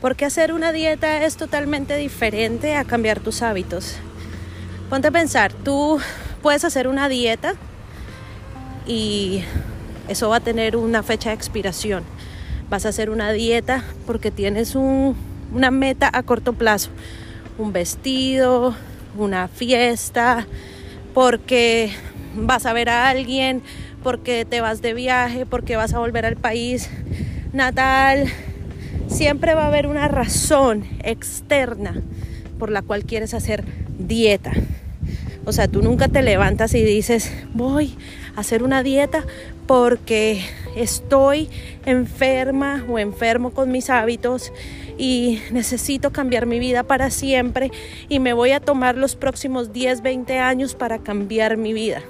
Porque hacer una dieta es totalmente diferente a cambiar tus hábitos. Ponte a pensar, tú puedes hacer una dieta y eso va a tener una fecha de expiración. Vas a hacer una dieta porque tienes una meta a corto plazo. Un vestido, una fiesta, porque vas a ver a alguien, porque te vas de viaje, porque vas a volver al país natal. Siempre va a haber una razón externa por la cual quieres hacer dieta. O sea, tú nunca te levantas y dices, voy a hacer una dieta porque estoy enferma o enfermo con mis hábitos y necesito cambiar mi vida para siempre y me voy a tomar los próximos 10, 20 años para cambiar mi vida.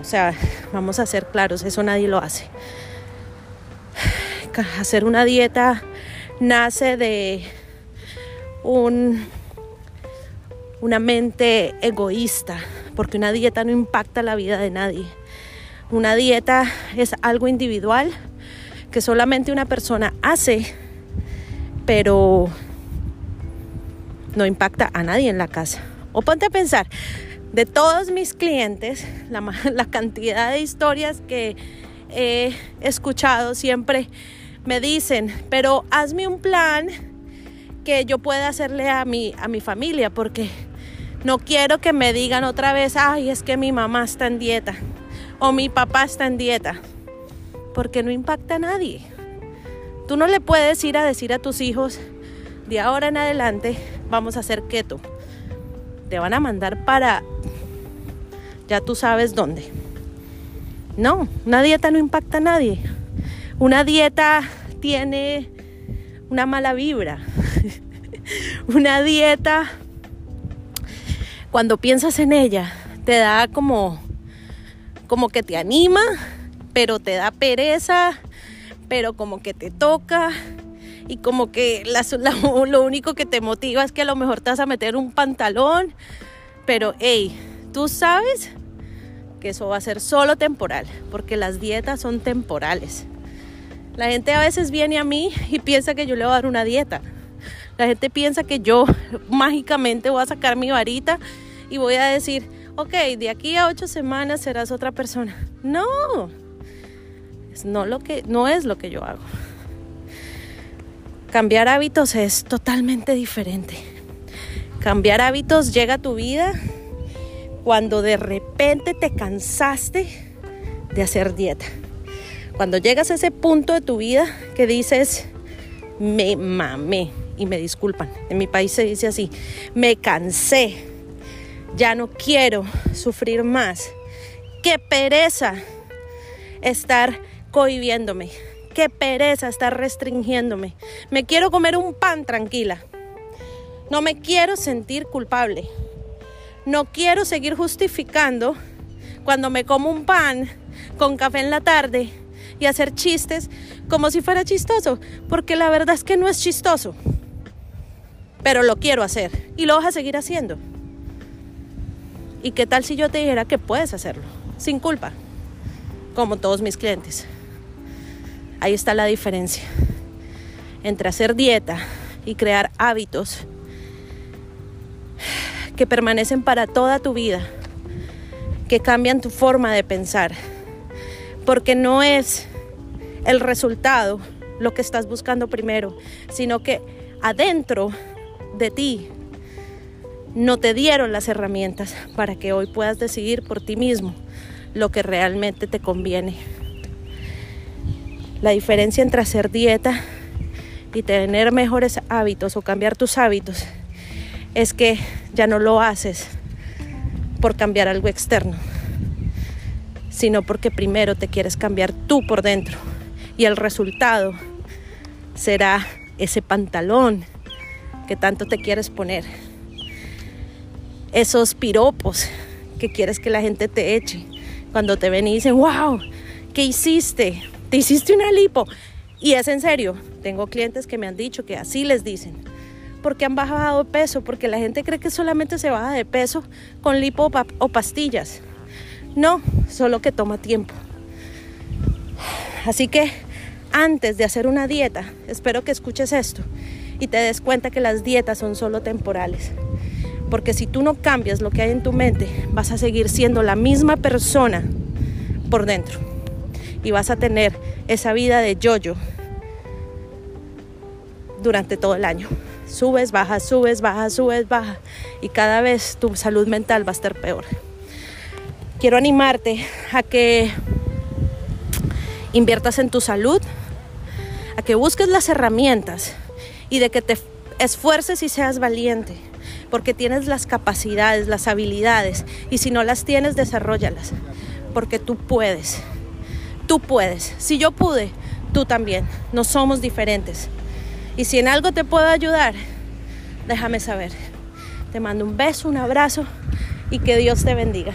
O sea, vamos a ser claros, eso nadie lo hace. Hacer una dieta nace de un, una mente egoísta, porque una dieta no impacta la vida de nadie. Una dieta es algo individual que solamente una persona hace pero no impacta a nadie en la casa. O ponte a pensar, de todos mis clientes, la, cantidad de historias que he escuchado siempre me dicen, pero hazme un plan que yo pueda hacerle a mi, a mi familia, porque no quiero que me digan otra vez, ay, es que mi mamá está en dieta o mi papá está en dieta, porque no impacta a nadie. Tú no le puedes ir a decir a tus hijos, de ahora en adelante vamos a hacer keto. Te van a mandar para, ya tú sabes dónde. No, una dieta no impacta a nadie. Una dieta tiene una mala vibra. una dieta, cuando piensas en ella, te da como, como que te anima, pero te da pereza pero como que te toca y como que lo único que te motiva es que a lo mejor te vas a meter un pantalón, pero hey, tú sabes que eso va a ser solo temporal, porque las dietas son temporales. La gente a veces viene a mí y piensa que yo le voy a dar una dieta. La gente piensa que yo mágicamente voy a sacar mi varita y voy a decir, ok, de aquí a ocho semanas serás otra persona. No, no, lo que, no es lo que yo hago. Cambiar hábitos es totalmente diferente. Cambiar hábitos llega a tu vida cuando de repente te cansaste de hacer dieta. Cuando llegas a ese punto de tu vida que dices, me mamé, y me disculpan, en mi país se dice así, me cansé, ya no quiero sufrir más, qué pereza estar cohibiéndome. Qué pereza estar restringiéndome. Me quiero comer un pan tranquila. No me quiero sentir culpable. No quiero seguir justificando cuando me como un pan con café en la tarde y hacer chistes como si fuera chistoso, porque la verdad es que no es chistoso. Pero lo quiero hacer y lo vas a seguir haciendo. ¿Y qué tal si yo te dijera que puedes hacerlo sin culpa? Como todos mis clientes. Ahí está la diferencia entre hacer dieta y crear hábitos que permanecen para toda tu vida, que cambian tu forma de pensar, porque no es el resultado lo que estás buscando primero, sino que adentro de ti no te dieron las herramientas para que hoy puedas decidir por ti mismo lo que realmente te conviene. La diferencia entre hacer dieta y tener mejores hábitos o cambiar tus hábitos es que ya no lo haces por cambiar algo externo, sino porque primero te quieres cambiar tú por dentro y el resultado será ese pantalón que tanto te quieres poner, esos piropos que quieres que la gente te eche cuando te ven y dicen, wow, ¿qué hiciste? te hiciste una lipo. Y es en serio, tengo clientes que me han dicho que así les dicen. Porque han bajado peso, porque la gente cree que solamente se baja de peso con lipo o pastillas. No, solo que toma tiempo. Así que antes de hacer una dieta, espero que escuches esto y te des cuenta que las dietas son solo temporales. Porque si tú no cambias lo que hay en tu mente, vas a seguir siendo la misma persona por dentro. Y vas a tener esa vida de yoyo durante todo el año. Subes, bajas, subes, bajas, subes, bajas. Y cada vez tu salud mental va a estar peor. Quiero animarte a que inviertas en tu salud, a que busques las herramientas y de que te esfuerces y seas valiente, porque tienes las capacidades, las habilidades, y si no las tienes, desarrollalas, porque tú puedes, tú puedes. Si yo pude, tú también, no somos diferentes. Y si en algo te puedo ayudar, déjame saber. Te mando un beso, un abrazo y que Dios te bendiga.